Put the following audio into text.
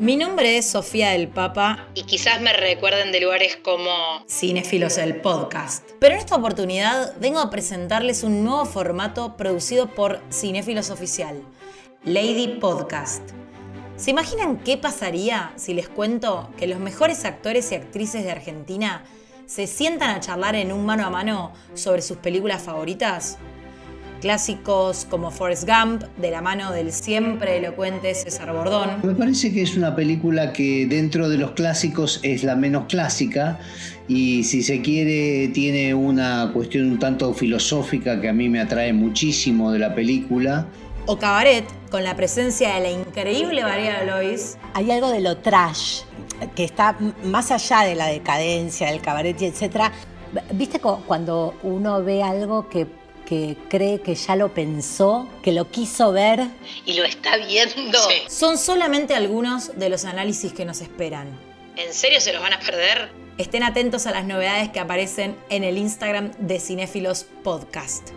Mi nombre es Sofía del Papa y quizás me recuerden de lugares como Cinefilos del Podcast. Pero en esta oportunidad vengo a presentarles un nuevo formato producido por Cinefilos Oficial, Lady Podcast. ¿Se imaginan qué pasaría si les cuento que los mejores actores y actrices de Argentina se sientan a charlar en un mano a mano sobre sus películas favoritas? Clásicos como Forrest Gump, de la mano del siempre elocuente César Bordón. Me parece que es una película que dentro de los clásicos es la menos clásica y si se quiere tiene una cuestión un tanto filosófica que a mí me atrae muchísimo de la película. O Cabaret, con la presencia de la increíble María Lois. Hay algo de lo trash que está más allá de la decadencia, del cabaret y etcétera. ¿Viste cuando uno ve algo que que cree que ya lo pensó, que lo quiso ver y lo está viendo. Son solamente algunos de los análisis que nos esperan. ¿En serio se los van a perder? Estén atentos a las novedades que aparecen en el Instagram de Cinéfilos Podcast.